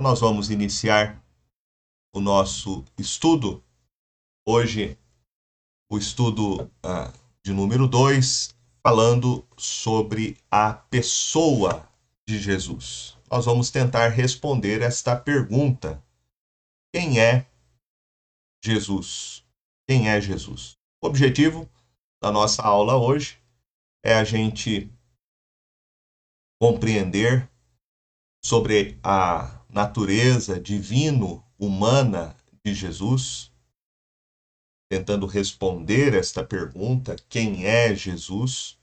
Nós vamos iniciar o nosso estudo. Hoje, o estudo ah, de número 2, falando sobre a pessoa de Jesus. Nós vamos tentar responder esta pergunta: Quem é Jesus? Quem é Jesus? O objetivo da nossa aula hoje é a gente compreender sobre a natureza divino-humana de Jesus, tentando responder esta pergunta: quem é Jesus?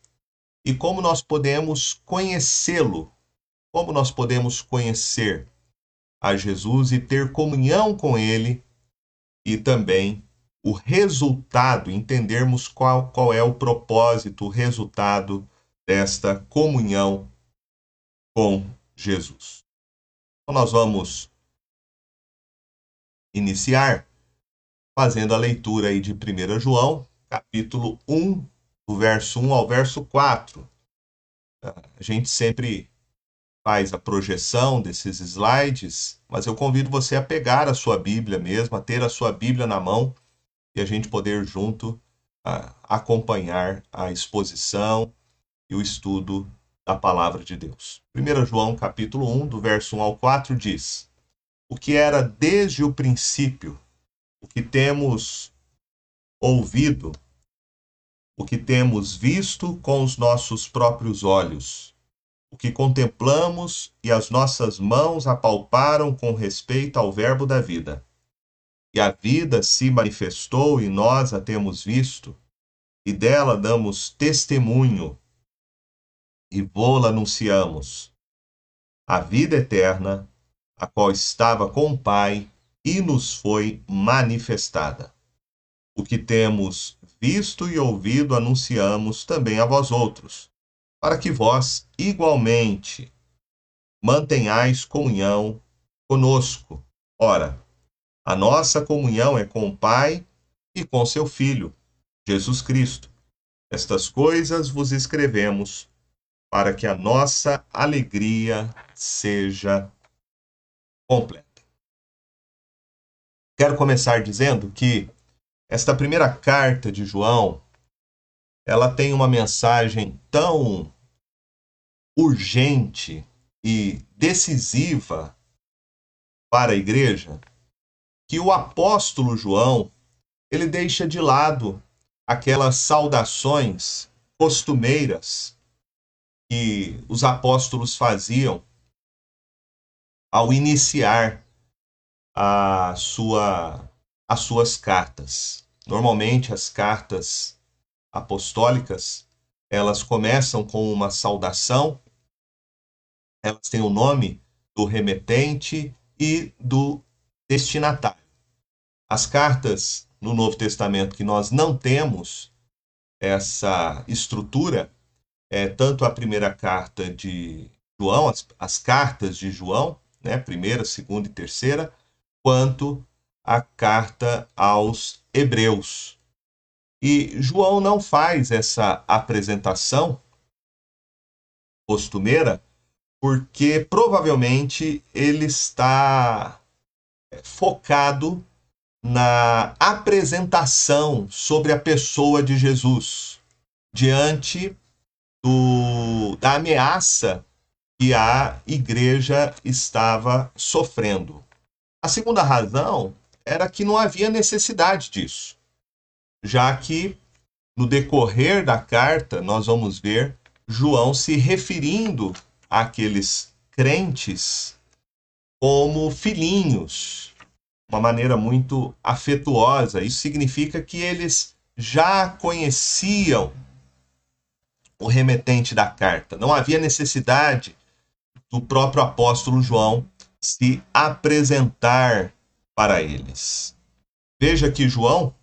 E como nós podemos conhecê-lo? Como nós podemos conhecer a Jesus e ter comunhão com ele e também o resultado, entendermos qual, qual é o propósito, o resultado desta comunhão com Jesus. Então, nós vamos iniciar fazendo a leitura aí de 1 João, capítulo 1, do verso 1 ao verso 4. A gente sempre faz a projeção desses slides, mas eu convido você a pegar a sua Bíblia mesmo, a ter a sua Bíblia na mão e a gente poder junto acompanhar a exposição e o estudo da palavra de Deus. 1 João capítulo 1, do verso 1 ao 4 diz: O que era desde o princípio, o que temos ouvido, o que temos visto com os nossos próprios olhos, o que contemplamos e as nossas mãos apalparam com respeito ao Verbo da vida. E a vida se manifestou e nós a temos visto, e dela damos testemunho e vô-la anunciamos. A vida eterna, a qual estava com o Pai e nos foi manifestada. O que temos visto e ouvido anunciamos também a vós outros, para que vós igualmente mantenhais comunhão conosco. Ora, a nossa comunhão é com o Pai e com seu Filho, Jesus Cristo. Estas coisas vos escrevemos para que a nossa alegria seja completa. Quero começar dizendo que esta primeira carta de João, ela tem uma mensagem tão urgente e decisiva para a igreja que o apóstolo João, ele deixa de lado aquelas saudações costumeiras que os apóstolos faziam ao iniciar a sua, as suas cartas. Normalmente as cartas apostólicas, elas começam com uma saudação, elas têm o nome do remetente e do destinatário. As cartas no Novo Testamento que nós não temos essa estrutura, é, tanto a primeira carta de João, as, as cartas de João, né, primeira, segunda e terceira, quanto a carta aos Hebreus. E João não faz essa apresentação costumeira, porque provavelmente ele está é, focado na apresentação sobre a pessoa de Jesus diante do, da ameaça que a igreja estava sofrendo. A segunda razão era que não havia necessidade disso, já que no decorrer da carta nós vamos ver João se referindo àqueles crentes como filhinhos, uma maneira muito afetuosa. Isso significa que eles já conheciam o remetente da carta. Não havia necessidade do próprio apóstolo João se apresentar para eles. Veja que João,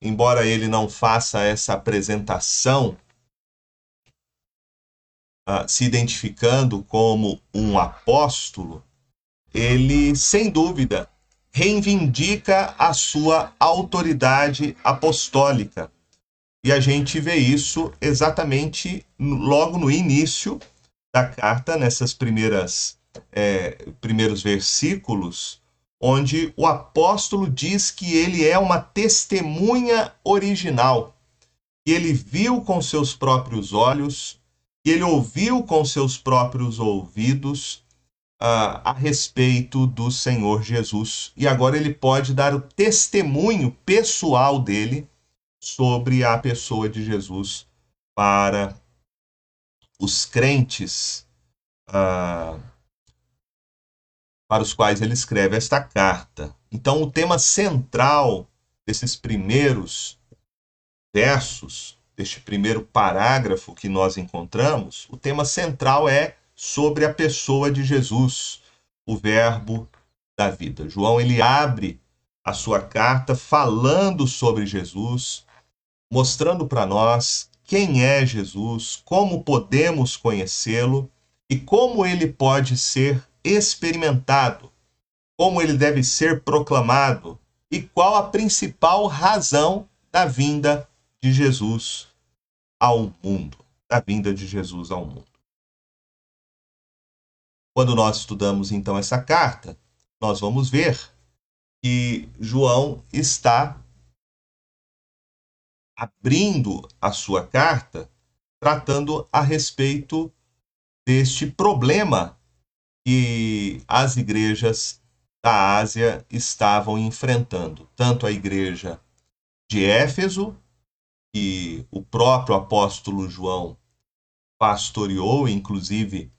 embora ele não faça essa apresentação, uh, se identificando como um apóstolo, ele, sem dúvida, reivindica a sua autoridade apostólica e a gente vê isso exatamente logo no início da carta, nessas primeiras é, primeiros versículos, onde o apóstolo diz que ele é uma testemunha original, que ele viu com seus próprios olhos, que ele ouviu com seus próprios ouvidos uh, a respeito do Senhor Jesus. E agora ele pode dar o testemunho pessoal dele sobre a pessoa de Jesus para os crentes uh, para os quais ele escreve esta carta. Então, o tema central desses primeiros versos, deste primeiro parágrafo que nós encontramos, o tema central é sobre a pessoa de Jesus, o Verbo da vida. João ele abre a sua carta falando sobre Jesus, mostrando para nós quem é Jesus, como podemos conhecê-lo e como ele pode ser experimentado, como ele deve ser proclamado e qual a principal razão da vinda de Jesus ao mundo, da vinda de Jesus ao mundo. Quando nós estudamos então essa carta, nós vamos ver que João está abrindo a sua carta tratando a respeito deste problema que as igrejas da Ásia estavam enfrentando, tanto a igreja de Éfeso, que o próprio apóstolo João pastoreou, inclusive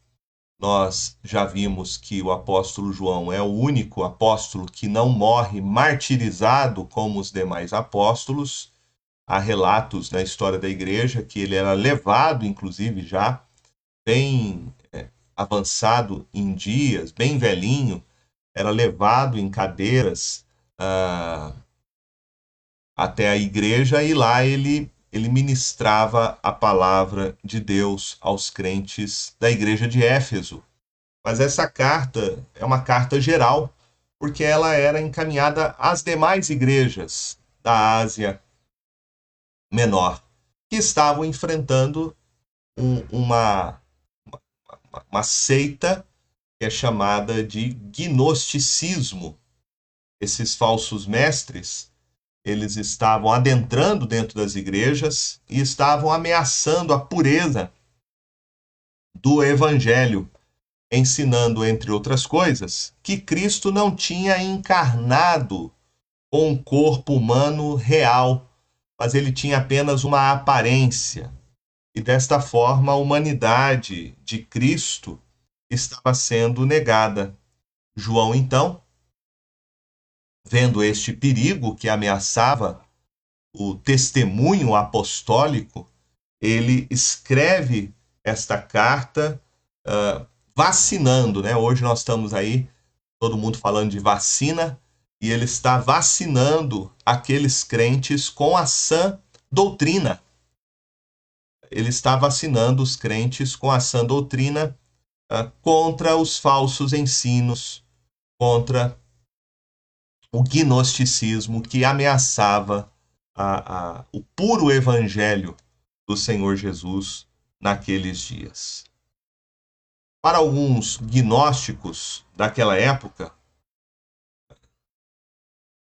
nós já vimos que o apóstolo João é o único apóstolo que não morre martirizado como os demais apóstolos. Há relatos na história da igreja que ele era levado, inclusive, já bem é, avançado em dias, bem velhinho, era levado em cadeiras uh, até a igreja e lá ele ele ministrava a palavra de Deus aos crentes da igreja de Éfeso. Mas essa carta é uma carta geral, porque ela era encaminhada às demais igrejas da Ásia Menor, que estavam enfrentando um, uma, uma, uma seita que é chamada de gnosticismo. Esses falsos mestres eles estavam adentrando dentro das igrejas e estavam ameaçando a pureza do evangelho, ensinando, entre outras coisas, que Cristo não tinha encarnado com um corpo humano real, mas ele tinha apenas uma aparência. E desta forma, a humanidade de Cristo estava sendo negada. João, então, vendo este perigo que ameaçava o testemunho apostólico, ele escreve esta carta uh, vacinando, né? Hoje nós estamos aí, todo mundo falando de vacina, e ele está vacinando aqueles crentes com a sã doutrina. Ele está vacinando os crentes com a sã doutrina uh, contra os falsos ensinos, contra o gnosticismo que ameaçava a, a, o puro evangelho do Senhor Jesus naqueles dias. Para alguns gnósticos daquela época,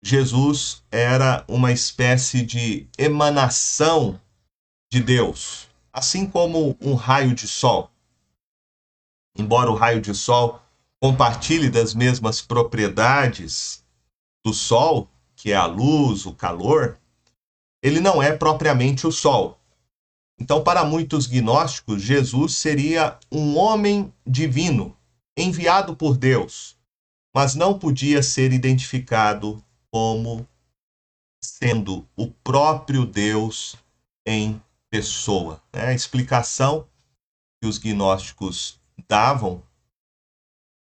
Jesus era uma espécie de emanação de Deus, assim como um raio de sol. Embora o raio de sol compartilhe das mesmas propriedades do Sol, que é a luz, o calor, ele não é propriamente o Sol. Então, para muitos gnósticos, Jesus seria um homem divino, enviado por Deus, mas não podia ser identificado como sendo o próprio Deus em pessoa. Né? A explicação que os gnósticos davam,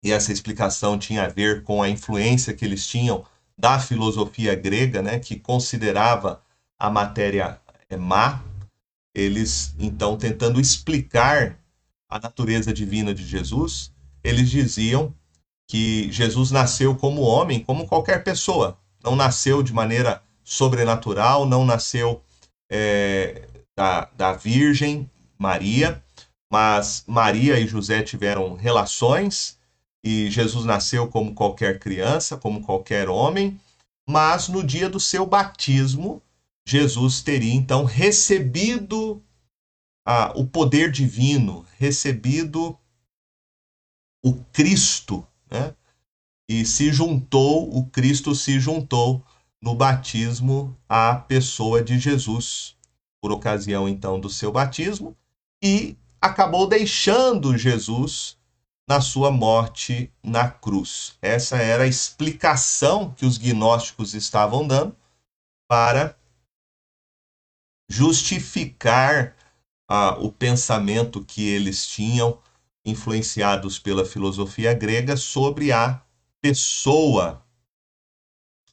e essa explicação tinha a ver com a influência que eles tinham da filosofia grega, né, que considerava a matéria é, má, eles então tentando explicar a natureza divina de Jesus, eles diziam que Jesus nasceu como homem, como qualquer pessoa, não nasceu de maneira sobrenatural, não nasceu é, da, da Virgem Maria, mas Maria e José tiveram relações e Jesus nasceu como qualquer criança, como qualquer homem, mas no dia do seu batismo, Jesus teria então recebido ah, o poder divino, recebido o Cristo, né? E se juntou, o Cristo se juntou no batismo à pessoa de Jesus, por ocasião então do seu batismo, e acabou deixando Jesus na sua morte na cruz. Essa era a explicação que os gnósticos estavam dando para justificar ah, o pensamento que eles tinham, influenciados pela filosofia grega, sobre a pessoa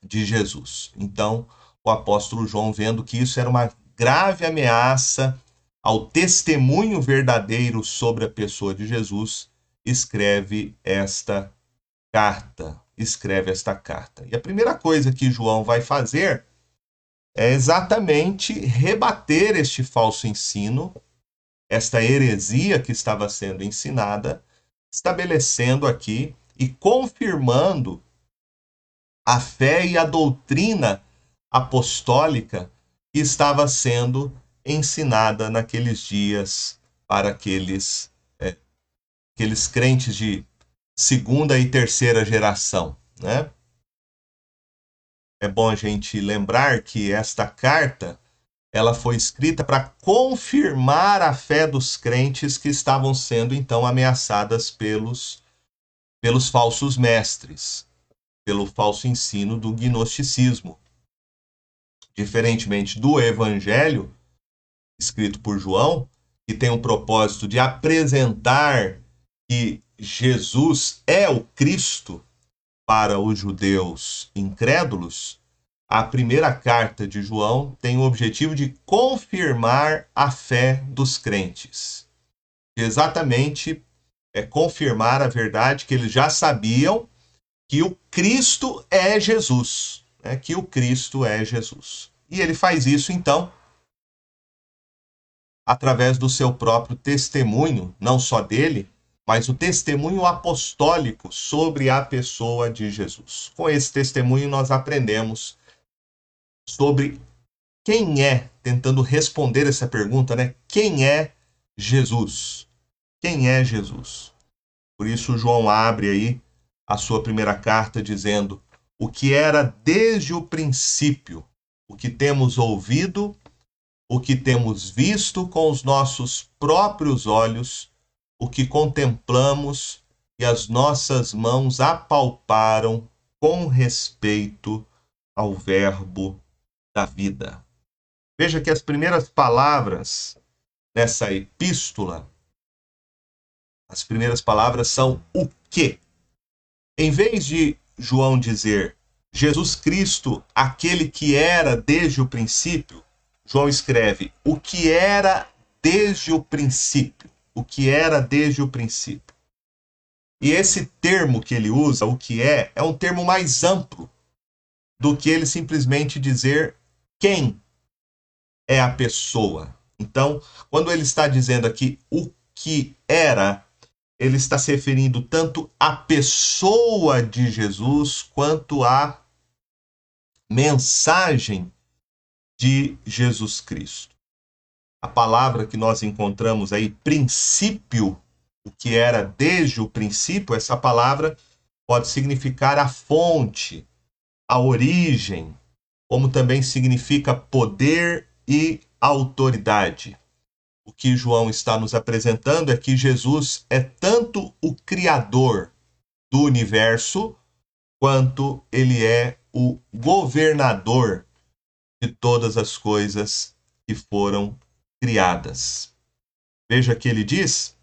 de Jesus. Então, o apóstolo João, vendo que isso era uma grave ameaça ao testemunho verdadeiro sobre a pessoa de Jesus, escreve esta carta. Escreve esta carta. E a primeira coisa que João vai fazer é exatamente rebater este falso ensino, esta heresia que estava sendo ensinada, estabelecendo aqui e confirmando a fé e a doutrina apostólica que estava sendo ensinada naqueles dias para aqueles, é, aqueles crentes de segunda e terceira geração. Né? É bom a gente lembrar que esta carta ela foi escrita para confirmar a fé dos crentes que estavam sendo então ameaçadas pelos, pelos falsos mestres, pelo falso ensino do gnosticismo. Diferentemente do evangelho, escrito por João, que tem o propósito de apresentar que Jesus é o Cristo para os judeus incrédulos, a primeira carta de João tem o objetivo de confirmar a fé dos crentes. Exatamente é confirmar a verdade que eles já sabiam que o Cristo é Jesus, né? que o Cristo é Jesus. E ele faz isso então através do seu próprio testemunho, não só dele, mas o testemunho apostólico sobre a pessoa de Jesus. Com esse testemunho, nós aprendemos sobre quem é, tentando responder essa pergunta, né? Quem é Jesus? Quem é Jesus? Por isso, João abre aí a sua primeira carta dizendo: o que era desde o princípio, o que temos ouvido o que temos visto com os nossos próprios olhos, o que contemplamos e as nossas mãos apalparam com respeito ao Verbo da vida. Veja que as primeiras palavras dessa epístola, as primeiras palavras são o que. Em vez de João dizer Jesus Cristo, aquele que era desde o princípio, João escreve o que era desde o princípio. O que era desde o princípio. E esse termo que ele usa, o que é, é um termo mais amplo do que ele simplesmente dizer quem é a pessoa. Então, quando ele está dizendo aqui o que era, ele está se referindo tanto à pessoa de Jesus quanto à mensagem de Jesus Cristo. A palavra que nós encontramos aí, princípio, o que era desde o princípio, essa palavra pode significar a fonte, a origem, como também significa poder e autoridade. O que João está nos apresentando é que Jesus é tanto o Criador do universo, quanto ele é o governador de todas as coisas que foram criadas. Veja que ele diz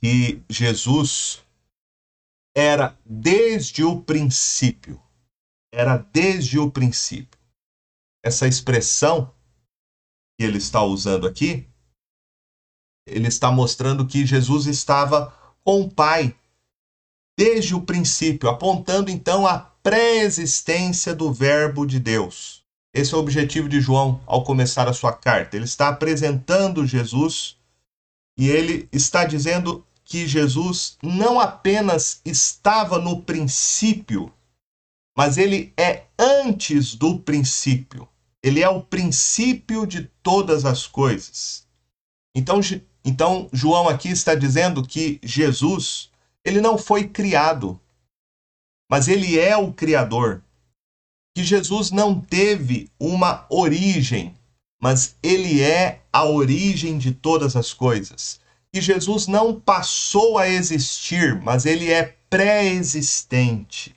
que Jesus era desde o princípio. Era desde o princípio. Essa expressão que ele está usando aqui, ele está mostrando que Jesus estava com o Pai desde o princípio, apontando então a pré-existência do Verbo de Deus. Esse é o objetivo de João ao começar a sua carta. Ele está apresentando Jesus e ele está dizendo que Jesus não apenas estava no princípio, mas ele é antes do princípio. Ele é o princípio de todas as coisas. Então, então João aqui está dizendo que Jesus, ele não foi criado, mas ele é o criador. Que Jesus não teve uma origem, mas ele é a origem de todas as coisas. Que Jesus não passou a existir, mas ele é pré-existente.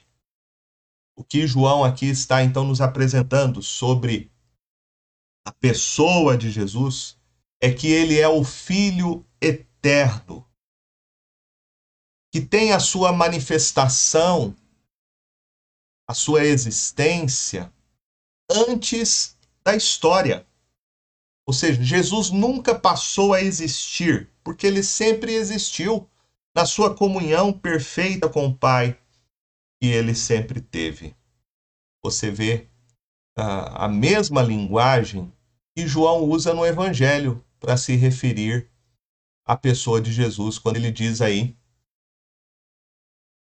O que João aqui está então nos apresentando sobre a pessoa de Jesus é que ele é o Filho eterno, que tem a sua manifestação, a sua existência antes da história. Ou seja, Jesus nunca passou a existir, porque ele sempre existiu na sua comunhão perfeita com o Pai que ele sempre teve. Você vê a, a mesma linguagem que João usa no Evangelho para se referir à pessoa de Jesus, quando ele diz aí,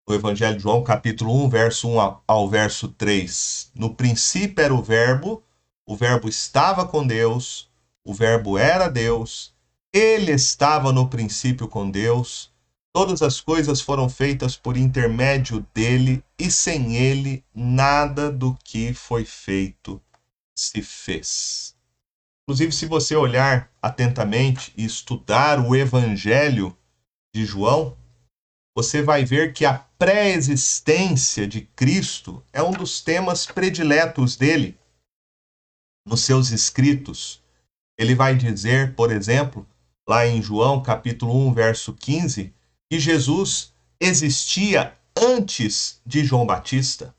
no Evangelho de João, capítulo 1, verso 1 ao verso 3: No princípio era o Verbo, o Verbo estava com Deus, o Verbo era Deus, ele estava no princípio com Deus, todas as coisas foram feitas por intermédio dele, e sem ele nada do que foi feito se fez. Inclusive, se você olhar atentamente e estudar o Evangelho de João, você vai ver que a pré-existência de Cristo é um dos temas prediletos dele. Nos seus escritos, ele vai dizer, por exemplo, lá em João capítulo 1, verso 15, que Jesus existia antes de João Batista.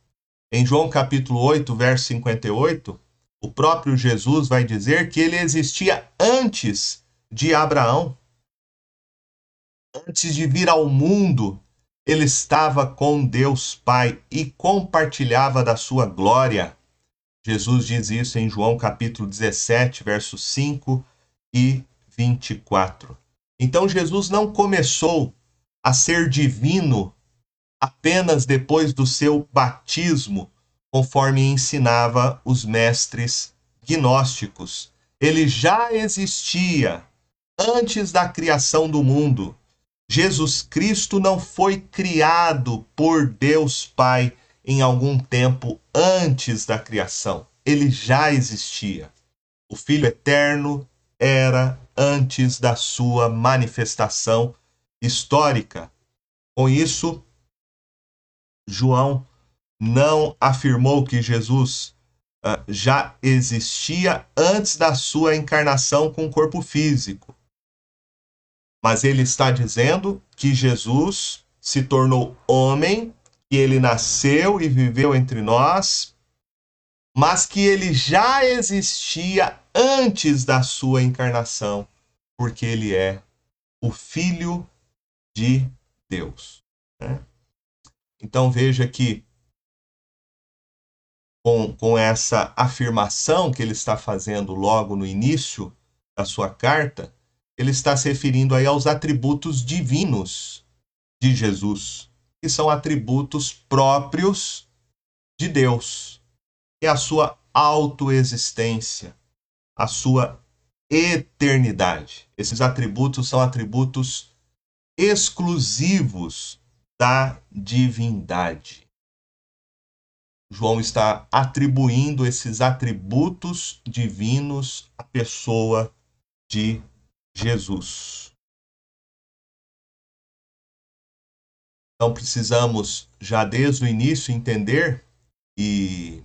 Em João capítulo 8, verso 58, o próprio Jesus vai dizer que ele existia antes de Abraão. Antes de vir ao mundo, ele estava com Deus Pai e compartilhava da sua glória. Jesus diz isso em João capítulo 17, versos 5 e 24. Então Jesus não começou a ser divino apenas depois do seu batismo conforme ensinava os mestres gnósticos. Ele já existia antes da criação do mundo. Jesus Cristo não foi criado por Deus Pai em algum tempo antes da criação. Ele já existia. O Filho Eterno era antes da sua manifestação histórica. Com isso, João não afirmou que Jesus uh, já existia antes da sua encarnação com o corpo físico. Mas ele está dizendo que Jesus se tornou homem, que ele nasceu e viveu entre nós, mas que ele já existia antes da sua encarnação, porque ele é o Filho de Deus. Né? Então veja que com, com essa afirmação que ele está fazendo logo no início da sua carta, ele está se referindo aí aos atributos divinos de Jesus, que são atributos próprios de Deus, é a sua autoexistência, a sua eternidade. Esses atributos são atributos exclusivos da divindade. João está atribuindo esses atributos divinos à pessoa de Jesus. Então precisamos já desde o início entender e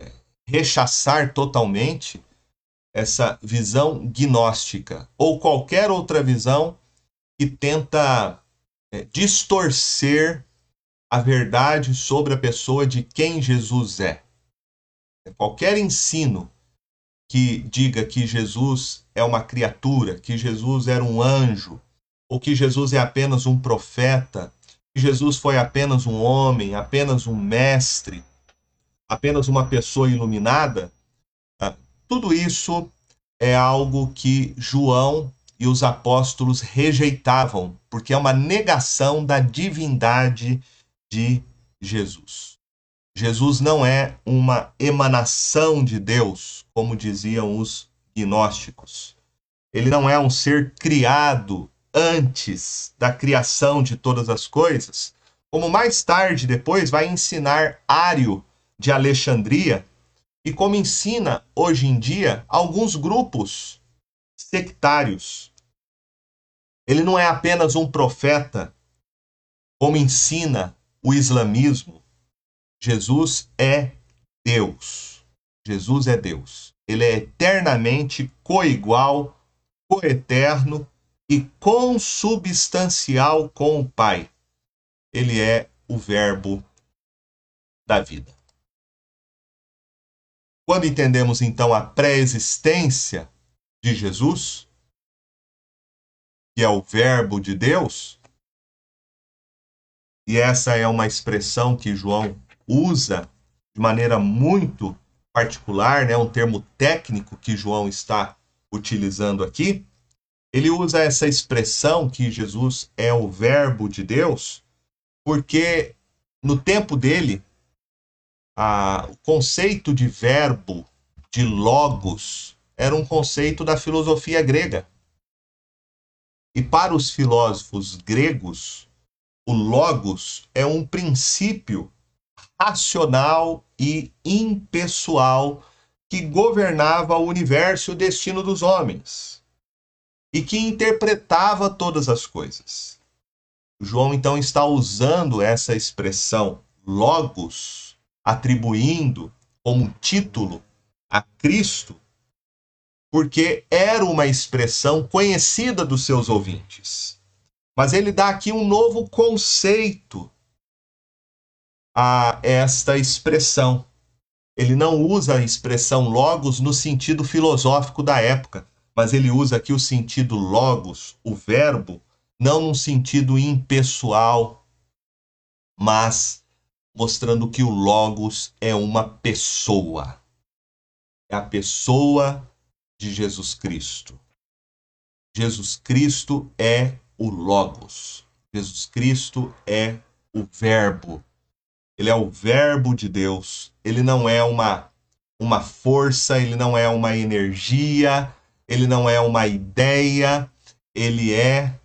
é, rechaçar totalmente essa visão gnóstica ou qualquer outra visão que tenta é, distorcer a verdade sobre a pessoa de quem Jesus é. Qualquer ensino que diga que Jesus é uma criatura, que Jesus era um anjo, ou que Jesus é apenas um profeta, que Jesus foi apenas um homem, apenas um mestre, apenas uma pessoa iluminada, ah, tudo isso é algo que João e os apóstolos rejeitavam, porque é uma negação da divindade de Jesus. Jesus não é uma emanação de Deus, como diziam os gnósticos. Ele não é um ser criado antes da criação de todas as coisas, como mais tarde depois vai ensinar Ário de Alexandria e como ensina hoje em dia alguns grupos sectários. Ele não é apenas um profeta, como ensina o islamismo. Jesus é Deus. Jesus é Deus. Ele é eternamente coigual, coeterno e consubstancial com o Pai. Ele é o Verbo da vida. Quando entendemos então a pré-existência de Jesus, que é o Verbo de Deus, e essa é uma expressão que João usa de maneira muito particular, né, um termo técnico que João está utilizando aqui. Ele usa essa expressão que Jesus é o Verbo de Deus, porque no tempo dele a, o conceito de verbo, de logos, era um conceito da filosofia grega. E para os filósofos gregos, o logos é um princípio racional e impessoal que governava o universo e o destino dos homens e que interpretava todas as coisas. João então está usando essa expressão logos atribuindo como título a Cristo, porque era uma expressão conhecida dos seus ouvintes. Mas ele dá aqui um novo conceito a esta expressão. Ele não usa a expressão logos no sentido filosófico da época, mas ele usa aqui o sentido logos, o verbo, não num sentido impessoal, mas mostrando que o Logos é uma pessoa. É a pessoa de Jesus Cristo. Jesus Cristo é o Logos. Jesus Cristo é o Verbo. Ele é o Verbo de Deus. Ele não é uma, uma força, ele não é uma energia, ele não é uma ideia, ele é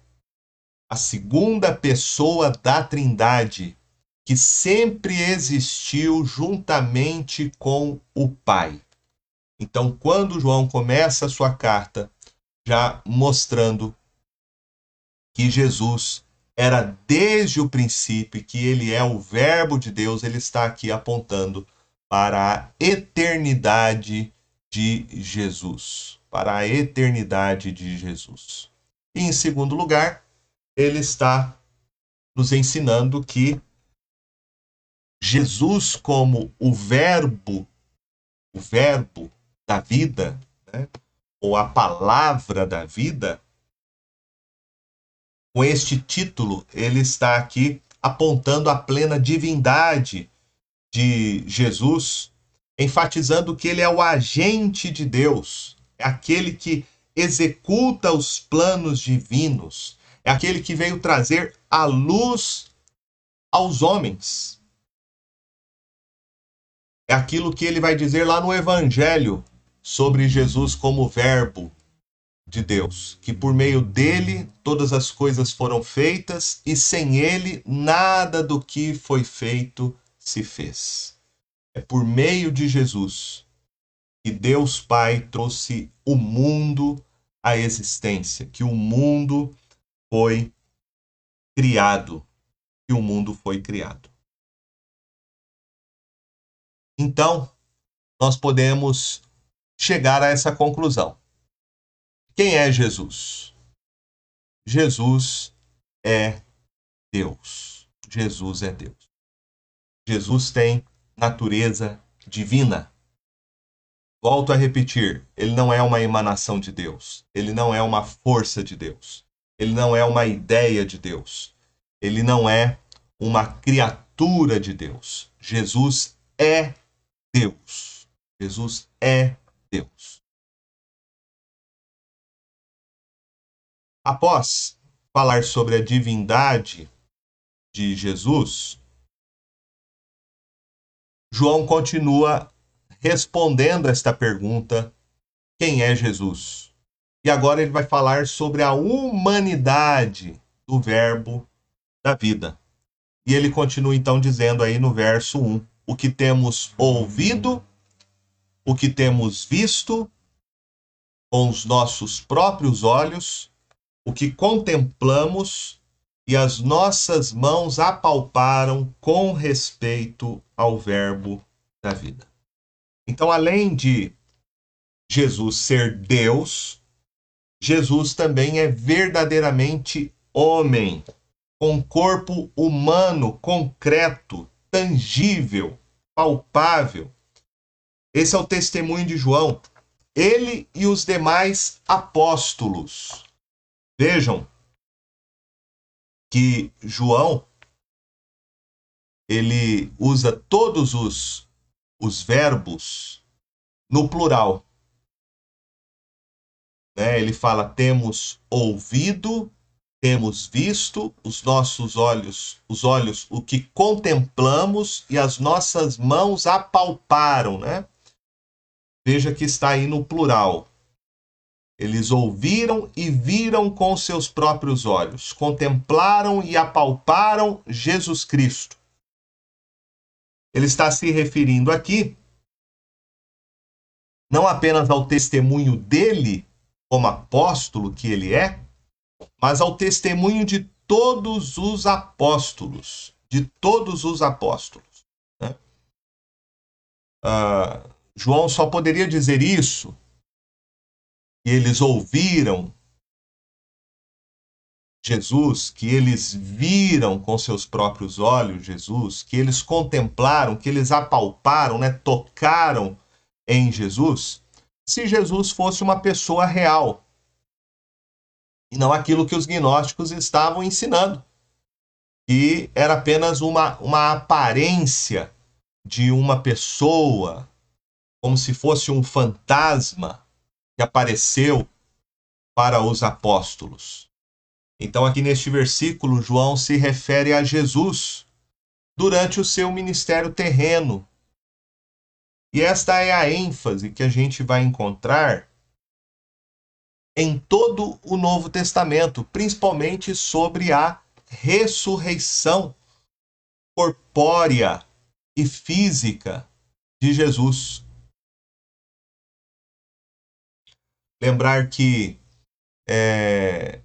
a segunda pessoa da Trindade, que sempre existiu juntamente com o Pai. Então, quando João começa a sua carta, já mostrando que Jesus era desde o princípio, que ele é o Verbo de Deus, ele está aqui apontando para a eternidade de Jesus. Para a eternidade de Jesus. E em segundo lugar, ele está nos ensinando que Jesus como o verbo, o verbo da vida, né? ou a palavra da vida, com este título, ele está aqui apontando a plena divindade de Jesus, enfatizando que ele é o agente de Deus, é aquele que executa os planos divinos, é aquele que veio trazer a luz aos homens. É aquilo que ele vai dizer lá no Evangelho sobre Jesus como Verbo de Deus, que por meio dele todas as coisas foram feitas e sem ele nada do que foi feito se fez. É por meio de Jesus que Deus Pai trouxe o mundo à existência, que o mundo foi criado, que o mundo foi criado. Então, nós podemos chegar a essa conclusão. Quem é Jesus? Jesus é Deus. Jesus é Deus. Jesus tem natureza divina. Volto a repetir, ele não é uma emanação de Deus, ele não é uma força de Deus, ele não é uma ideia de Deus, ele não é uma criatura de Deus. Jesus é Deus. Jesus é Deus. Após falar sobre a divindade de Jesus, João continua respondendo esta pergunta: quem é Jesus? E agora ele vai falar sobre a humanidade do Verbo da vida. E ele continua então dizendo aí no verso 1: o que temos ouvido, o que temos visto com os nossos próprios olhos, o que contemplamos e as nossas mãos apalparam com respeito ao Verbo da vida. Então, além de Jesus ser Deus, Jesus também é verdadeiramente homem, com corpo humano, concreto, tangível, palpável. Esse é o testemunho de João. Ele e os demais apóstolos. Vejam que João ele usa todos os, os verbos no plural. Né? Ele fala: temos ouvido, temos visto, os nossos olhos, os olhos, o que contemplamos e as nossas mãos apalparam, né? Veja que está aí no plural. Eles ouviram e viram com seus próprios olhos, contemplaram e apalparam Jesus Cristo. Ele está se referindo aqui não apenas ao testemunho dele como apóstolo que ele é, mas ao testemunho de todos os apóstolos, de todos os apóstolos. Né? Ah, João só poderia dizer isso e eles ouviram Jesus, que eles viram com seus próprios olhos Jesus, que eles contemplaram, que eles apalparam, né, tocaram em Jesus, se Jesus fosse uma pessoa real, e não aquilo que os gnósticos estavam ensinando, que era apenas uma, uma aparência de uma pessoa, como se fosse um fantasma que apareceu para os apóstolos. Então, aqui neste versículo, João se refere a Jesus durante o seu ministério terreno. E esta é a ênfase que a gente vai encontrar em todo o Novo Testamento, principalmente sobre a ressurreição corpórea e física de Jesus. Lembrar que é,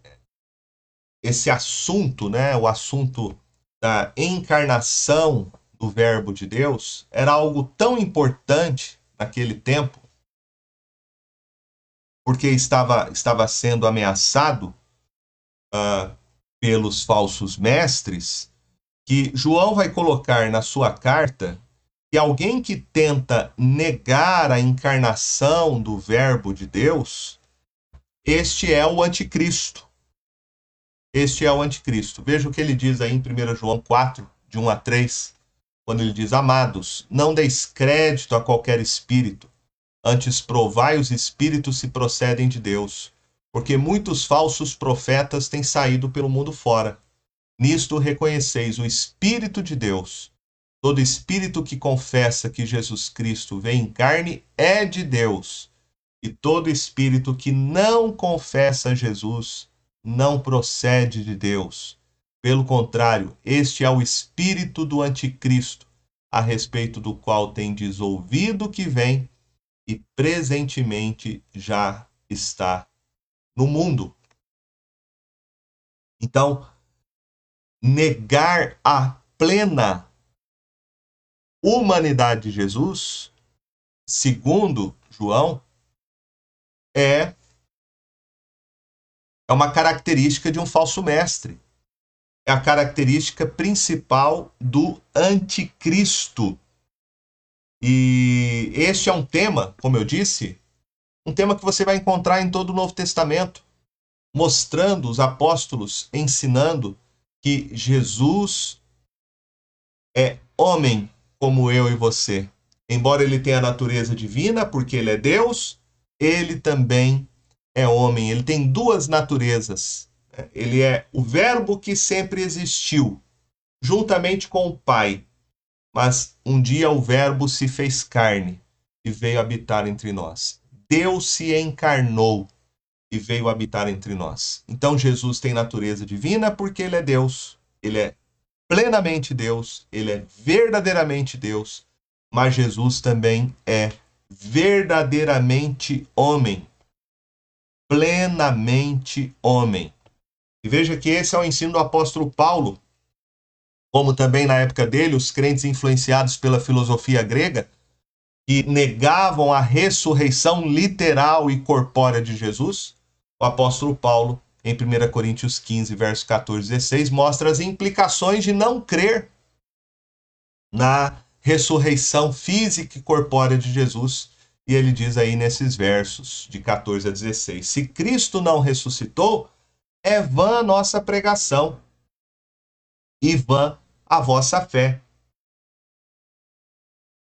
esse assunto, né, o assunto da encarnação do Verbo de Deus, era algo tão importante naquele tempo porque estava, estava sendo ameaçado uh, pelos falsos mestres, que João vai colocar na sua carta que alguém que tenta negar a encarnação do Verbo de Deus, este é o anticristo. Este é o anticristo. Veja o que ele diz aí em 1 João 4, de 1 a 3, quando ele diz: Amados, não deis crédito a qualquer espírito Antes provai os espíritos se procedem de Deus, porque muitos falsos profetas têm saído pelo mundo fora. Nisto reconheceis o Espírito de Deus. Todo espírito que confessa que Jesus Cristo vem em carne é de Deus, e todo espírito que não confessa Jesus não procede de Deus. Pelo contrário, este é o espírito do anticristo, a respeito do qual tendes ouvido que vem e presentemente já está no mundo. Então, negar a plena humanidade de Jesus, segundo João, é é uma característica de um falso mestre. É a característica principal do anticristo. E este é um tema, como eu disse, um tema que você vai encontrar em todo o Novo Testamento, mostrando os apóstolos ensinando que Jesus é homem como eu e você. Embora ele tenha a natureza divina, porque ele é Deus, ele também é homem. Ele tem duas naturezas. Ele é o Verbo que sempre existiu, juntamente com o Pai. Mas um dia o Verbo se fez carne e veio habitar entre nós. Deus se encarnou e veio habitar entre nós. Então Jesus tem natureza divina porque ele é Deus. Ele é plenamente Deus, ele é verdadeiramente Deus, mas Jesus também é verdadeiramente homem. Plenamente homem. E veja que esse é o ensino do apóstolo Paulo, como também na época dele, os crentes influenciados pela filosofia grega, que negavam a ressurreição literal e corpórea de Jesus, o apóstolo Paulo, em 1 Coríntios 15, verso 14 e 16, mostra as implicações de não crer na ressurreição física e corpórea de Jesus. E ele diz aí nesses versos de 14 a 16: Se Cristo não ressuscitou, é vã nossa pregação e vã a vossa fé.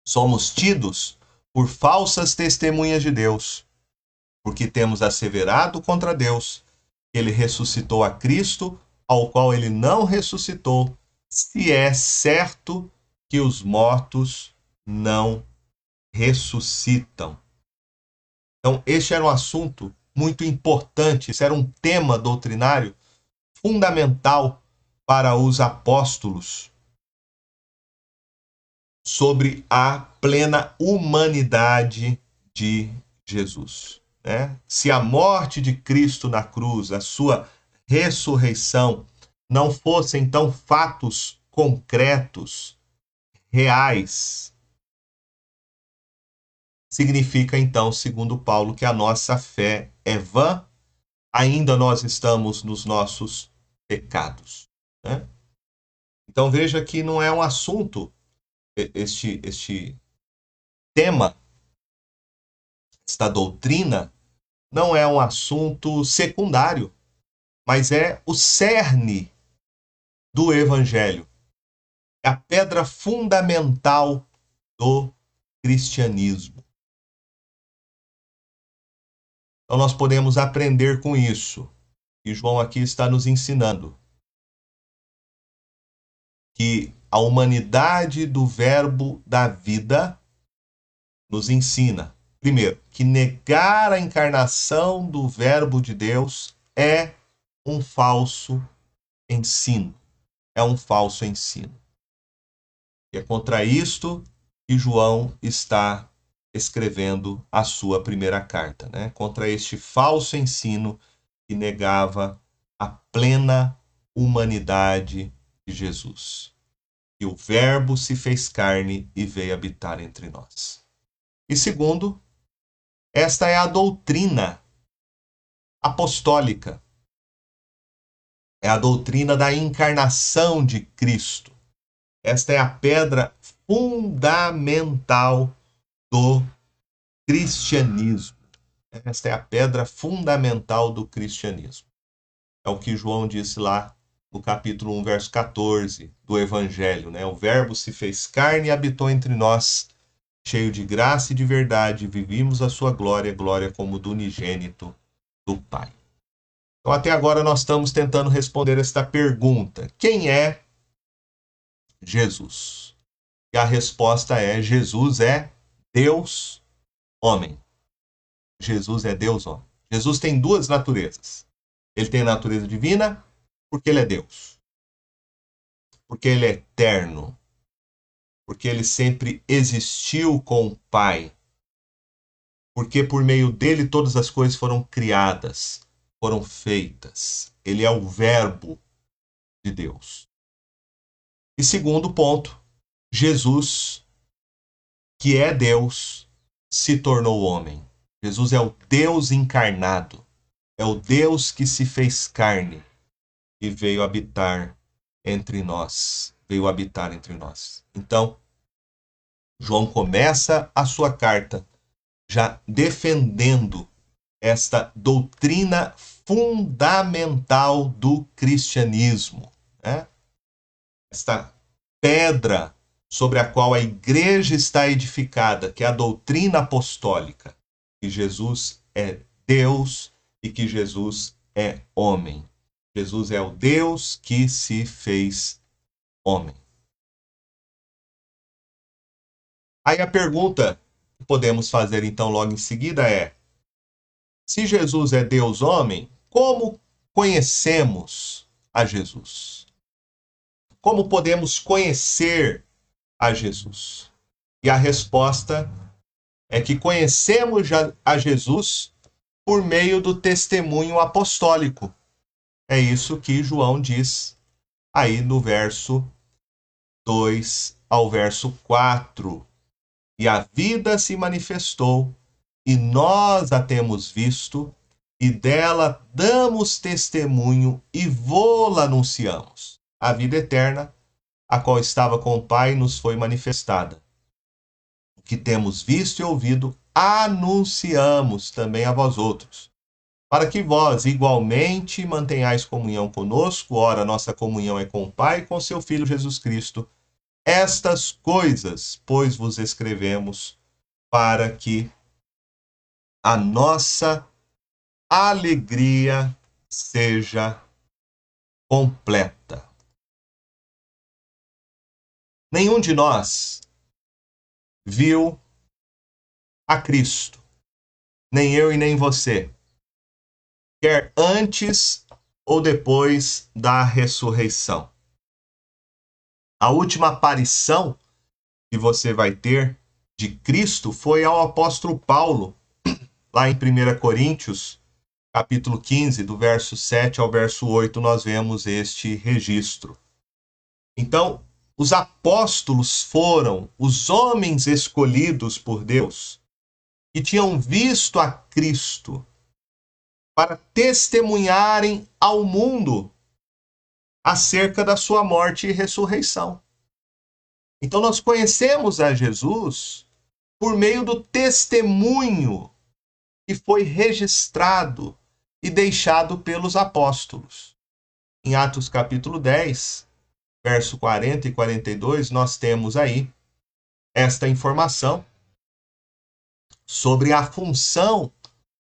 Somos tidos por falsas testemunhas de Deus, porque temos asseverado contra Deus ele ressuscitou a Cristo, ao qual ele não ressuscitou, se é certo que os mortos não ressuscitam. Então, este era um assunto muito importante, esse era um tema doutrinário fundamental para os apóstolos sobre a plena humanidade de Jesus. Né? Se a morte de Cristo na cruz, a sua ressurreição, não fossem então fatos concretos, reais, significa então, segundo Paulo, que a nossa fé é vã, ainda nós estamos nos nossos pecados. Né? Então veja que não é um assunto, este, este tema, esta doutrina, não é um assunto secundário, mas é o cerne do Evangelho. É a pedra fundamental do cristianismo. Então nós podemos aprender com isso. E João aqui está nos ensinando que a humanidade do Verbo da vida nos ensina Primeiro, que negar a encarnação do Verbo de Deus é um falso ensino. É um falso ensino. E é contra isto que João está escrevendo a sua primeira carta, né? Contra este falso ensino que negava a plena humanidade de Jesus. E o Verbo se fez carne e veio habitar entre nós. E segundo, esta é a doutrina apostólica. É a doutrina da encarnação de Cristo. Esta é a pedra fundamental do cristianismo. Esta é a pedra fundamental do cristianismo. É o que João disse lá no capítulo 1, verso 14 do Evangelho. Né? O Verbo se fez carne e habitou entre nós cheio de graça e de verdade, vivimos a sua glória, glória como do unigênito do Pai. Então, até agora, nós estamos tentando responder esta pergunta: quem é Jesus? E a resposta é: Jesus é Deus homem. Jesus é Deus homem. Jesus tem duas naturezas. Ele tem a natureza divina, porque ele é Deus. Porque ele é eterno, porque ele sempre existiu com o Pai. Porque por meio dele todas as coisas foram criadas, foram feitas. Ele é o Verbo de Deus. E segundo ponto, Jesus, que é Deus, se tornou homem. Jesus é o Deus encarnado, é o Deus que se fez carne e veio habitar entre nós veio habitar entre nós. Então, João começa a sua carta já defendendo esta doutrina fundamental do cristianismo, né? esta pedra sobre a qual a igreja está edificada, que é a doutrina apostólica, que Jesus é Deus e que Jesus é homem. Jesus é o Deus que se fez homem. Aí a pergunta que podemos fazer então logo em seguida é: se Jesus é Deus homem, como conhecemos a Jesus? Como podemos conhecer a Jesus? E a resposta é que conhecemos a Jesus por meio do testemunho apostólico. É isso que João diz aí no verso 2 ao verso 4. E a vida se manifestou, e nós a temos visto, e dela damos testemunho e vô-la anunciamos. A vida eterna, a qual estava com o Pai, nos foi manifestada. O que temos visto e ouvido, anunciamos também a vós outros para que vós igualmente mantenhais comunhão conosco, ora, nossa comunhão é com o Pai e com seu Filho Jesus Cristo. Estas coisas, pois, vos escrevemos para que a nossa alegria seja completa. Nenhum de nós viu a Cristo, nem eu e nem você quer antes ou depois da ressurreição. A última aparição que você vai ter de Cristo foi ao apóstolo Paulo, lá em 1 Coríntios, capítulo 15, do verso 7 ao verso 8, nós vemos este registro. Então, os apóstolos foram os homens escolhidos por Deus que tinham visto a Cristo para testemunharem ao mundo acerca da sua morte e ressurreição. Então nós conhecemos a Jesus por meio do testemunho que foi registrado e deixado pelos apóstolos. Em Atos capítulo 10, verso 40 e 42, nós temos aí esta informação sobre a função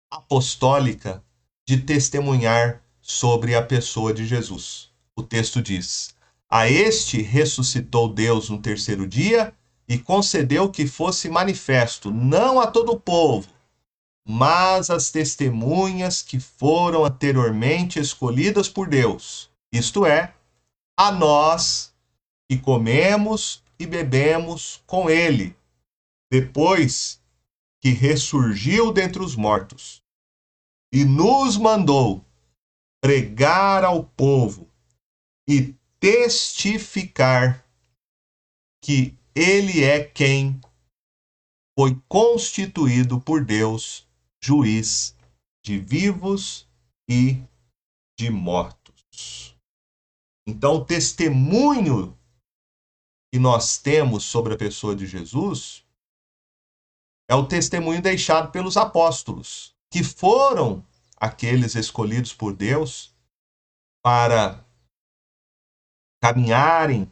apostólica de testemunhar sobre a pessoa de Jesus. O texto diz: A este ressuscitou Deus no terceiro dia e concedeu que fosse manifesto, não a todo o povo, mas às testemunhas que foram anteriormente escolhidas por Deus, isto é, a nós que comemos e bebemos com ele, depois que ressurgiu dentre os mortos e nos mandou pregar ao povo e testificar que ele é quem foi constituído por Deus juiz de vivos e de mortos. Então, o testemunho que nós temos sobre a pessoa de Jesus é o testemunho deixado pelos apóstolos que foram aqueles escolhidos por Deus para caminharem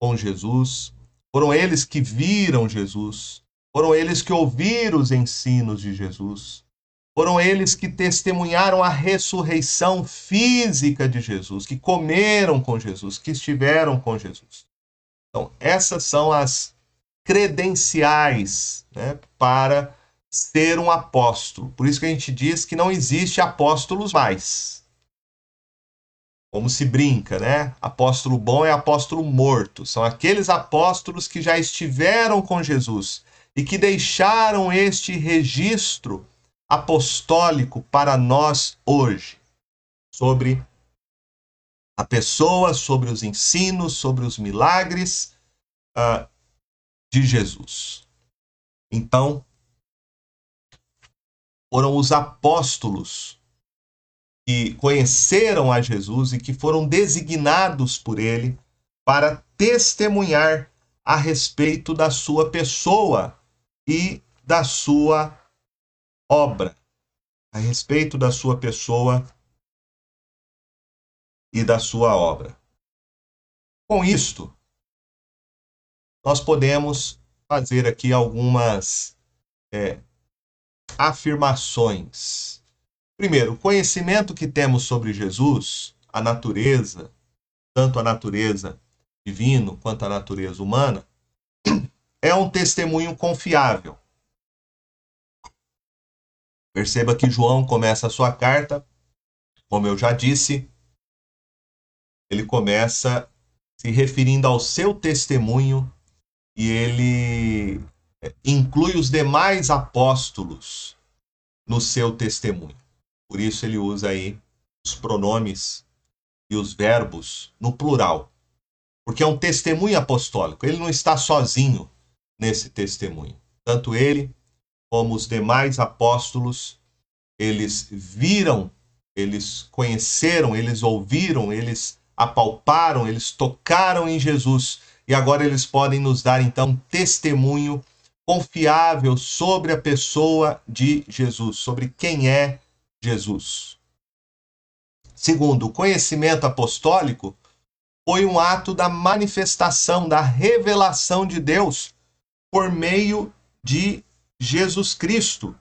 com Jesus, foram eles que viram Jesus, foram eles que ouviram os ensinos de Jesus, foram eles que testemunharam a ressurreição física de Jesus, que comeram com Jesus, que estiveram com Jesus. Então, essas são as credenciais né, para ser um apóstolo. Por isso que a gente diz que não existe apóstolos mais. Como se brinca, né? Apóstolo bom é apóstolo morto. São aqueles apóstolos que já estiveram com Jesus e que deixaram este registro apostólico para nós hoje sobre a pessoa, sobre os ensinos, sobre os milagres uh, de Jesus. Então, foram os apóstolos que conheceram a Jesus e que foram designados por ele para testemunhar a respeito da sua pessoa e da sua obra, a respeito da sua pessoa e da sua obra. Com isto, nós podemos fazer aqui algumas é, afirmações. Primeiro, o conhecimento que temos sobre Jesus, a natureza, tanto a natureza divino quanto a natureza humana, é um testemunho confiável. Perceba que João começa a sua carta, como eu já disse, ele começa se referindo ao seu testemunho e ele é, inclui os demais apóstolos no seu testemunho. Por isso ele usa aí os pronomes e os verbos no plural. Porque é um testemunho apostólico. Ele não está sozinho nesse testemunho. Tanto ele como os demais apóstolos, eles viram, eles conheceram, eles ouviram, eles apalparam, eles tocaram em Jesus e agora eles podem nos dar então testemunho confiável sobre a pessoa de Jesus, sobre quem é Jesus. Segundo, o conhecimento apostólico foi um ato da manifestação, da revelação de Deus por meio de Jesus Cristo.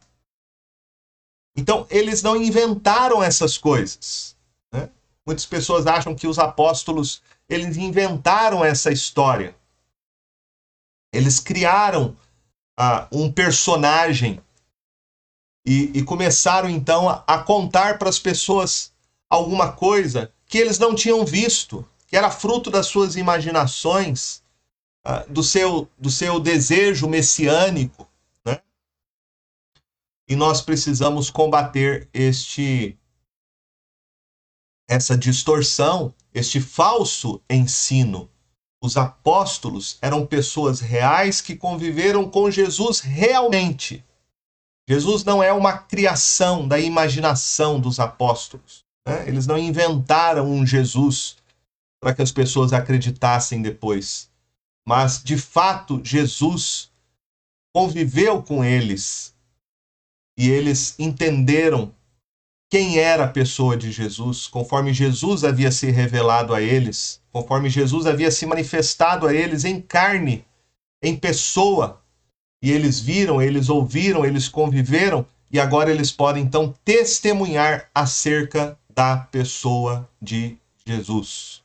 Então, eles não inventaram essas coisas. Né? Muitas pessoas acham que os apóstolos eles inventaram essa história. Eles criaram uh, um personagem e, e, começaram então a, a contar para as pessoas alguma coisa que eles não tinham visto, que era fruto das suas imaginações, uh, do, seu, do seu desejo messiânico. Né? E nós precisamos combater este essa distorção, este falso ensino. Os apóstolos eram pessoas reais que conviveram com Jesus realmente. Jesus não é uma criação da imaginação dos apóstolos. Né? Eles não inventaram um Jesus para que as pessoas acreditassem depois. Mas, de fato, Jesus conviveu com eles e eles entenderam quem era a pessoa de Jesus, conforme Jesus havia se revelado a eles, conforme Jesus havia se manifestado a eles em carne, em pessoa. E eles viram, eles ouviram, eles conviveram, e agora eles podem então testemunhar acerca da pessoa de Jesus.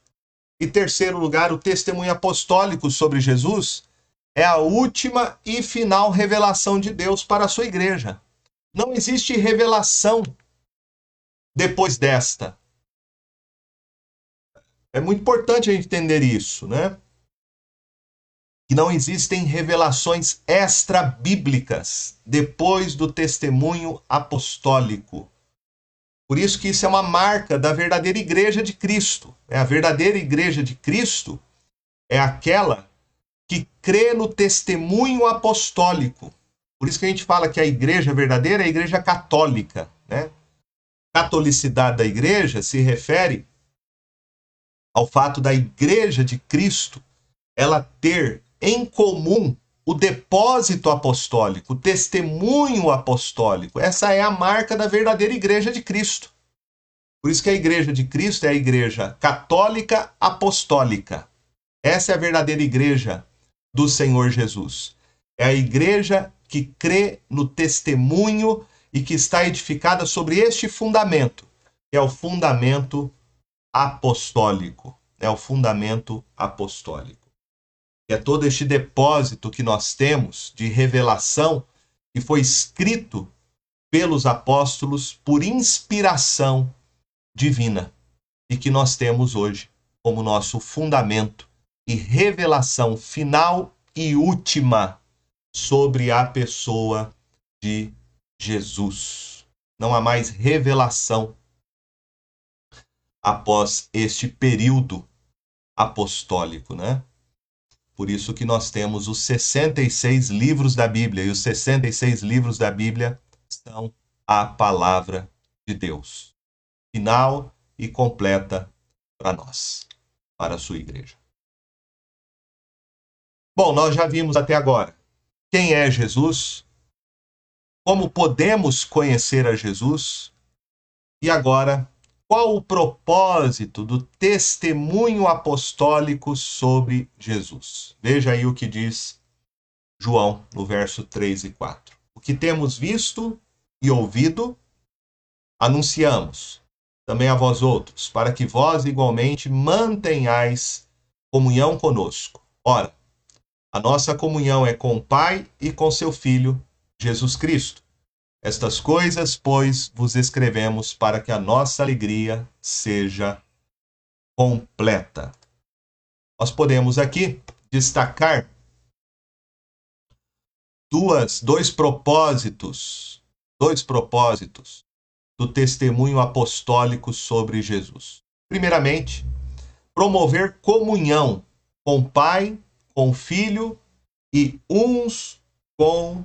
E terceiro lugar, o testemunho apostólico sobre Jesus é a última e final revelação de Deus para a sua igreja. Não existe revelação depois desta. É muito importante a gente entender isso, né? Que não existem revelações extra-bíblicas depois do testemunho apostólico. Por isso que isso é uma marca da verdadeira igreja de Cristo. É a verdadeira igreja de Cristo é aquela que crê no testemunho apostólico. Por isso que a gente fala que a igreja verdadeira é a igreja católica, né? catolicidade da igreja se refere ao fato da igreja de Cristo ela ter em comum o depósito apostólico, o testemunho apostólico. Essa é a marca da verdadeira igreja de Cristo. Por isso que a igreja de Cristo é a igreja católica apostólica. Essa é a verdadeira igreja do Senhor Jesus. É a igreja que crê no testemunho e que está edificada sobre este fundamento, que é o fundamento apostólico. É o fundamento apostólico. É todo este depósito que nós temos de revelação que foi escrito pelos apóstolos por inspiração divina e que nós temos hoje como nosso fundamento e revelação final e última sobre a pessoa de Jesus. Não há mais revelação após este período apostólico, né? Por isso que nós temos os 66 livros da Bíblia, e os 66 livros da Bíblia são a palavra de Deus, final e completa para nós, para a sua igreja. Bom, nós já vimos até agora quem é Jesus, como podemos conhecer a Jesus? E agora, qual o propósito do testemunho apostólico sobre Jesus? Veja aí o que diz João no verso 3 e 4. O que temos visto e ouvido, anunciamos, também a vós outros, para que vós igualmente mantenhais comunhão conosco. Ora, a nossa comunhão é com o Pai e com seu Filho, Jesus Cristo. Estas coisas, pois, vos escrevemos para que a nossa alegria seja completa. Nós podemos aqui destacar duas, dois propósitos, dois propósitos do testemunho apostólico sobre Jesus. Primeiramente, promover comunhão com o Pai, com o Filho e uns com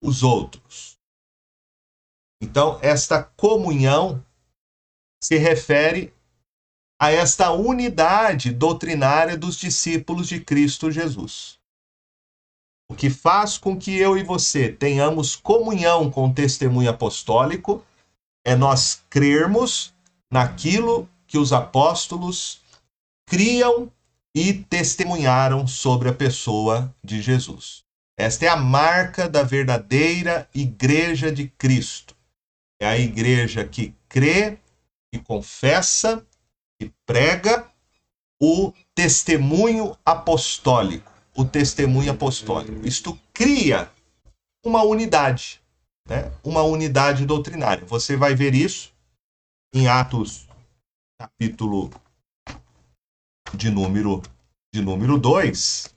os outros. Então, esta comunhão se refere a esta unidade doutrinária dos discípulos de Cristo Jesus. O que faz com que eu e você tenhamos comunhão com o testemunho apostólico é nós crermos naquilo que os apóstolos criam e testemunharam sobre a pessoa de Jesus. Esta é a marca da verdadeira igreja de Cristo. É a igreja que crê, que confessa, que prega o testemunho apostólico o testemunho apostólico. Isto cria uma unidade, né? uma unidade doutrinária. Você vai ver isso em Atos, capítulo de número de número 2.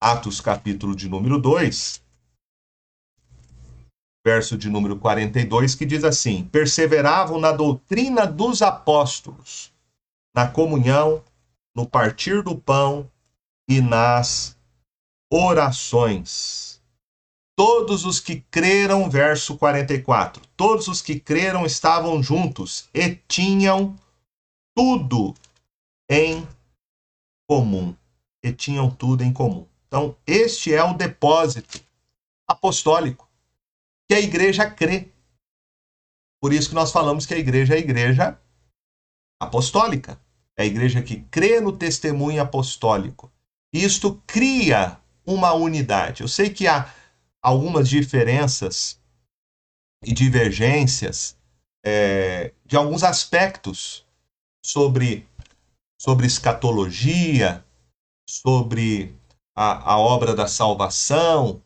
Atos, capítulo de número 2, verso de número 42, que diz assim: Perseveravam na doutrina dos apóstolos, na comunhão, no partir do pão e nas orações. Todos os que creram, verso 44, todos os que creram estavam juntos e tinham tudo em comum. E tinham tudo em comum. Então, este é o depósito apostólico que a igreja crê. Por isso que nós falamos que a igreja é a igreja apostólica. É a igreja que crê no testemunho apostólico. Isto cria uma unidade. Eu sei que há algumas diferenças e divergências é, de alguns aspectos sobre, sobre escatologia, sobre a, a obra da salvação,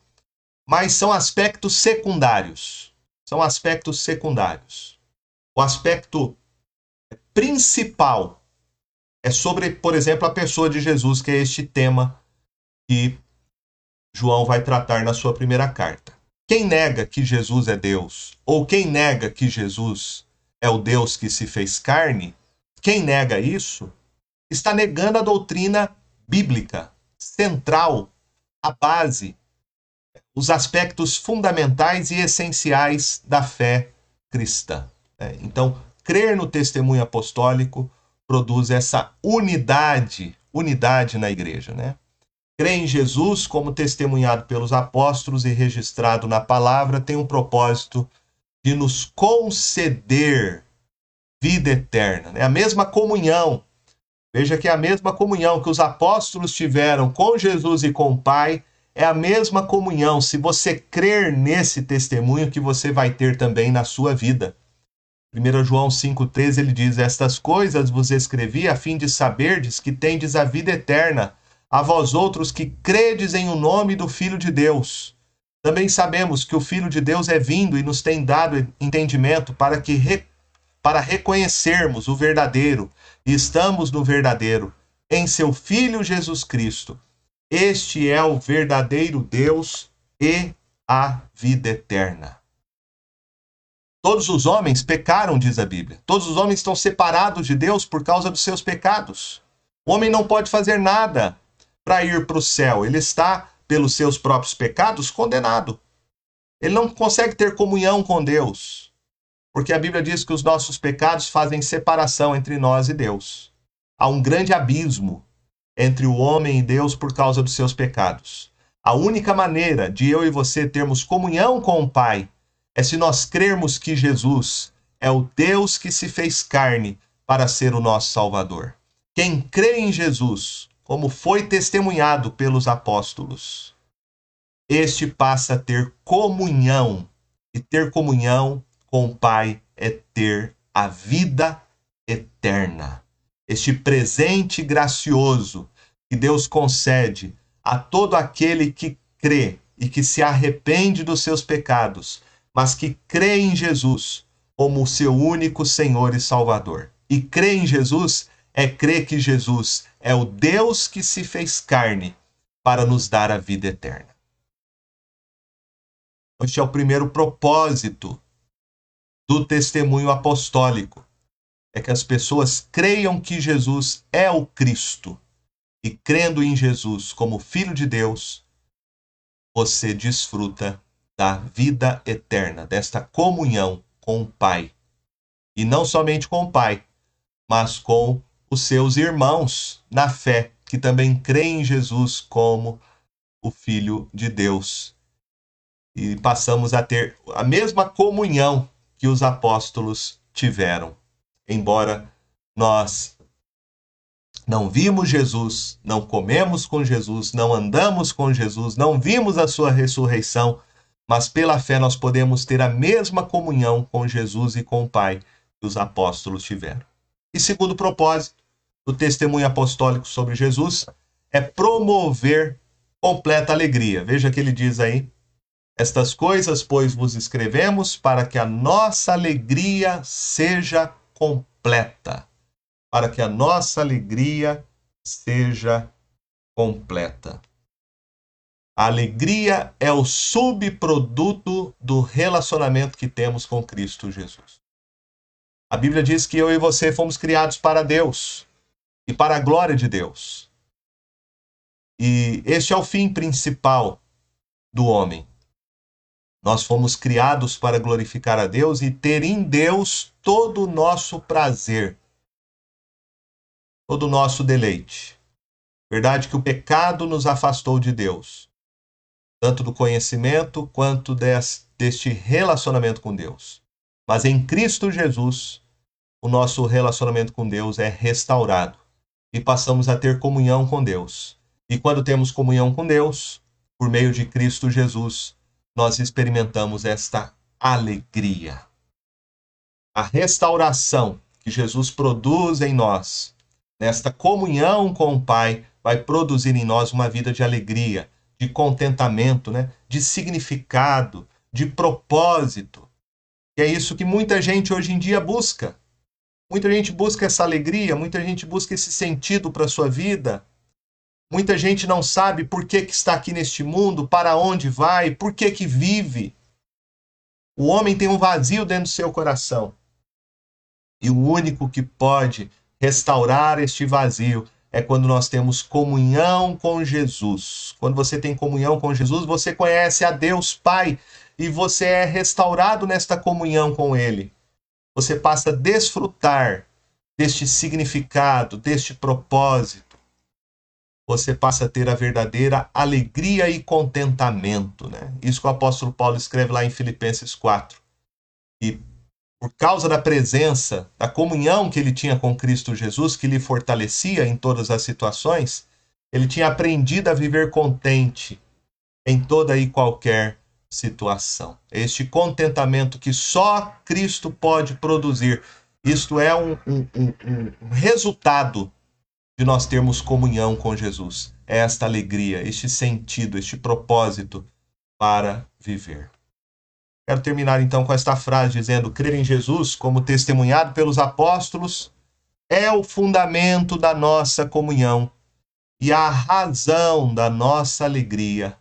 mas são aspectos secundários. São aspectos secundários. O aspecto principal é sobre, por exemplo, a pessoa de Jesus, que é este tema que João vai tratar na sua primeira carta. Quem nega que Jesus é Deus, ou quem nega que Jesus é o Deus que se fez carne, quem nega isso, está negando a doutrina bíblica, central, a base, os aspectos fundamentais e essenciais da fé cristã. É, então, crer no testemunho apostólico, produz essa unidade, unidade na igreja, né? Crer em Jesus como testemunhado pelos apóstolos e registrado na palavra tem um propósito de nos conceder vida eterna, né? A mesma comunhão. Veja que é a mesma comunhão que os apóstolos tiveram com Jesus e com o Pai, é a mesma comunhão. Se você crer nesse testemunho que você vai ter também na sua vida. 1 João 5,13 ele diz: Estas coisas vos escrevi a fim de saberdes que tendes a vida eterna, a vós outros que credes em o nome do Filho de Deus. Também sabemos que o Filho de Deus é vindo e nos tem dado entendimento para que re... para reconhecermos o verdadeiro, e estamos no verdadeiro, em seu Filho Jesus Cristo. Este é o verdadeiro Deus e a vida eterna. Todos os homens pecaram, diz a Bíblia. Todos os homens estão separados de Deus por causa dos seus pecados. O homem não pode fazer nada para ir para o céu. Ele está, pelos seus próprios pecados, condenado. Ele não consegue ter comunhão com Deus. Porque a Bíblia diz que os nossos pecados fazem separação entre nós e Deus. Há um grande abismo entre o homem e Deus por causa dos seus pecados. A única maneira de eu e você termos comunhão com o Pai é se nós crermos que Jesus é o Deus que se fez carne para ser o nosso Salvador. Quem crê em Jesus, como foi testemunhado pelos apóstolos, este passa a ter comunhão e ter comunhão com o Pai é ter a vida eterna. Este presente gracioso que Deus concede a todo aquele que crê e que se arrepende dos seus pecados, mas que crê em Jesus como o seu único Senhor e Salvador. E crê em Jesus é crer que Jesus é o Deus que se fez carne para nos dar a vida eterna. Este é o primeiro propósito do testemunho apostólico. É que as pessoas creiam que Jesus é o Cristo. E crendo em Jesus como Filho de Deus, você desfruta da vida eterna, desta comunhão com o Pai. E não somente com o Pai, mas com os seus irmãos na fé, que também creem em Jesus como o Filho de Deus. E passamos a ter a mesma comunhão que os apóstolos tiveram. Embora nós não vimos Jesus, não comemos com Jesus, não andamos com Jesus, não vimos a sua ressurreição, mas pela fé nós podemos ter a mesma comunhão com Jesus e com o Pai que os apóstolos tiveram. E segundo propósito do testemunho apostólico sobre Jesus é promover completa alegria. Veja que ele diz aí: estas coisas, pois, vos escrevemos para que a nossa alegria seja completa. Para que a nossa alegria seja completa. A alegria é o subproduto do relacionamento que temos com Cristo Jesus. A Bíblia diz que eu e você fomos criados para Deus e para a glória de Deus. E este é o fim principal do homem. Nós fomos criados para glorificar a Deus e ter em Deus todo o nosso prazer, todo o nosso deleite. Verdade que o pecado nos afastou de Deus, tanto do conhecimento quanto deste relacionamento com Deus. Mas em Cristo Jesus, o nosso relacionamento com Deus é restaurado e passamos a ter comunhão com Deus. E quando temos comunhão com Deus, por meio de Cristo Jesus, nós experimentamos esta alegria. A restauração que Jesus produz em nós, nesta comunhão com o Pai, vai produzir em nós uma vida de alegria, de contentamento, né? de significado, de propósito. E é isso que muita gente hoje em dia busca. Muita gente busca essa alegria, muita gente busca esse sentido para a sua vida, Muita gente não sabe por que, que está aqui neste mundo, para onde vai, por que, que vive. O homem tem um vazio dentro do seu coração. E o único que pode restaurar este vazio é quando nós temos comunhão com Jesus. Quando você tem comunhão com Jesus, você conhece a Deus Pai e você é restaurado nesta comunhão com Ele. Você passa a desfrutar deste significado, deste propósito você passa a ter a verdadeira alegria e contentamento. Né? Isso que o apóstolo Paulo escreve lá em Filipenses 4. E por causa da presença, da comunhão que ele tinha com Cristo Jesus, que lhe fortalecia em todas as situações, ele tinha aprendido a viver contente em toda e qualquer situação. Este contentamento que só Cristo pode produzir. Isto é um, um, um, um resultado de nós termos comunhão com Jesus. É esta alegria, este sentido, este propósito para viver. Quero terminar então com esta frase dizendo: crer em Jesus, como testemunhado pelos apóstolos, é o fundamento da nossa comunhão e a razão da nossa alegria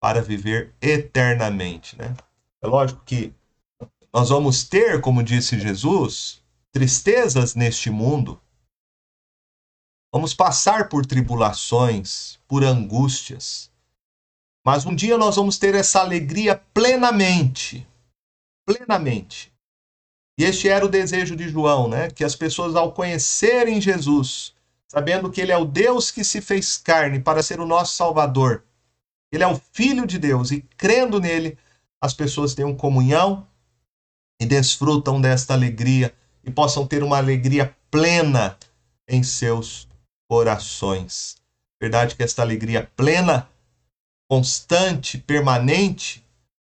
para viver eternamente. Né? É lógico que nós vamos ter, como disse Jesus, tristezas neste mundo, Vamos passar por tribulações, por angústias. Mas um dia nós vamos ter essa alegria plenamente. Plenamente. E este era o desejo de João, né? Que as pessoas, ao conhecerem Jesus, sabendo que ele é o Deus que se fez carne para ser o nosso Salvador, ele é o Filho de Deus, e crendo nele, as pessoas tenham comunhão e desfrutam desta alegria e possam ter uma alegria plena em seus corações. Verdade que esta alegria plena, constante, permanente,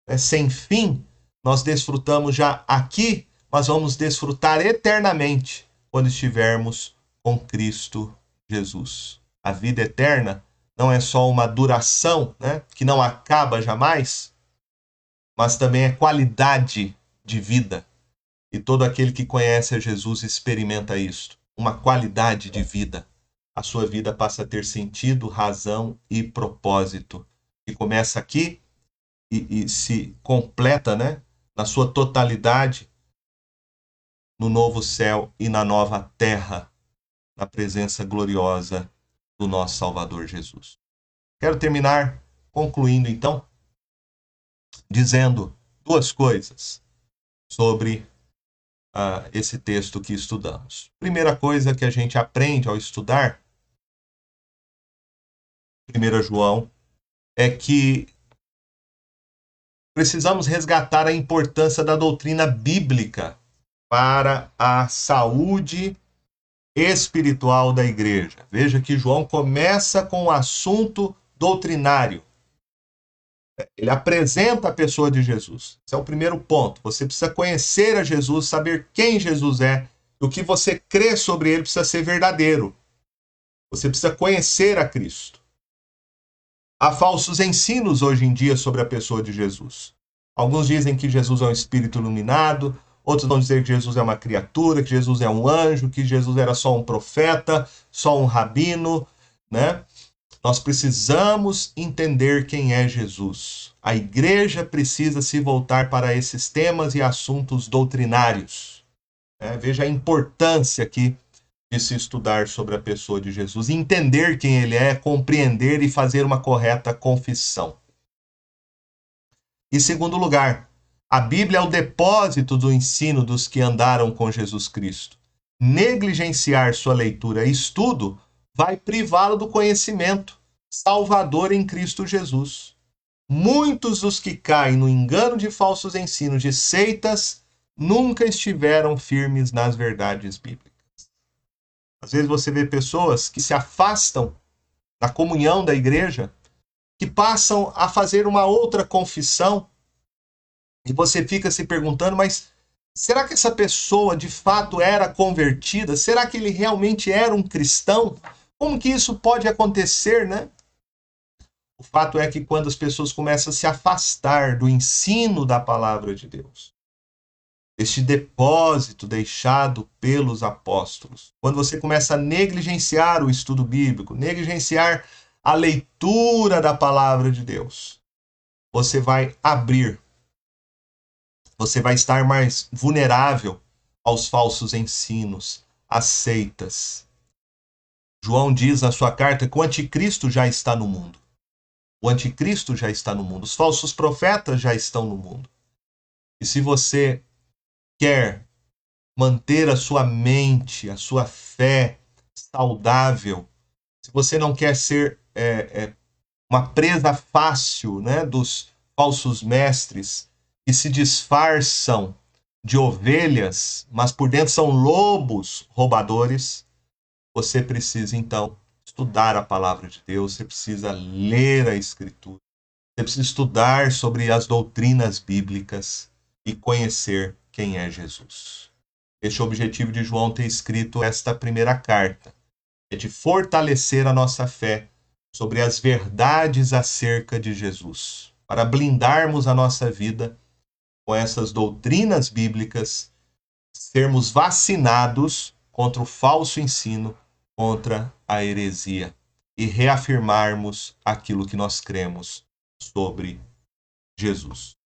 né, sem fim, nós desfrutamos já aqui, mas vamos desfrutar eternamente quando estivermos com Cristo Jesus. A vida eterna não é só uma duração, né, que não acaba jamais, mas também é qualidade de vida. E todo aquele que conhece a Jesus experimenta isto, uma qualidade de vida. A sua vida passa a ter sentido, razão e propósito. E começa aqui e, e se completa, né, na sua totalidade no novo céu e na nova terra, na presença gloriosa do nosso Salvador Jesus. Quero terminar concluindo então, dizendo duas coisas sobre uh, esse texto que estudamos. Primeira coisa que a gente aprende ao estudar 1 João é que precisamos resgatar a importância da doutrina bíblica para a saúde espiritual da igreja. Veja que João começa com o assunto doutrinário. Ele apresenta a pessoa de Jesus. Esse é o primeiro ponto. Você precisa conhecer a Jesus, saber quem Jesus é. O que você crê sobre ele precisa ser verdadeiro. Você precisa conhecer a Cristo. Há falsos ensinos hoje em dia sobre a pessoa de Jesus. Alguns dizem que Jesus é um espírito iluminado, Outros vão dizer que Jesus é uma criatura, que Jesus é um anjo, que Jesus era só um profeta, só um rabino, né? Nós precisamos entender quem é Jesus. A igreja precisa se voltar para esses temas e assuntos doutrinários. É, veja a importância aqui de se estudar sobre a pessoa de Jesus, entender quem ele é, compreender e fazer uma correta confissão. Em segundo lugar, a Bíblia é o depósito do ensino dos que andaram com Jesus Cristo. Negligenciar sua leitura e estudo vai privá-lo do conhecimento salvador em Cristo Jesus. Muitos dos que caem no engano de falsos ensinos de seitas nunca estiveram firmes nas verdades bíblicas. Às vezes você vê pessoas que se afastam da comunhão da igreja, que passam a fazer uma outra confissão e você fica se perguntando, mas será que essa pessoa de fato era convertida? Será que ele realmente era um cristão? Como que isso pode acontecer, né? O fato é que quando as pessoas começam a se afastar do ensino da palavra de Deus, este depósito deixado pelos apóstolos, quando você começa a negligenciar o estudo bíblico, negligenciar a leitura da palavra de Deus, você vai abrir você vai estar mais vulnerável aos falsos ensinos, às seitas. João diz na sua carta que o anticristo já está no mundo. O anticristo já está no mundo. Os falsos profetas já estão no mundo. E se você quer manter a sua mente, a sua fé saudável, se você não quer ser é, é, uma presa fácil né, dos falsos mestres, que se disfarçam de ovelhas, mas por dentro são lobos roubadores, você precisa então estudar a palavra de Deus, você precisa ler a Escritura, você precisa estudar sobre as doutrinas bíblicas e conhecer quem é Jesus. Este é o objetivo de João ter escrito esta primeira carta, é de fortalecer a nossa fé sobre as verdades acerca de Jesus, para blindarmos a nossa vida com essas doutrinas bíblicas, sermos vacinados contra o falso ensino, contra a heresia e reafirmarmos aquilo que nós cremos sobre Jesus.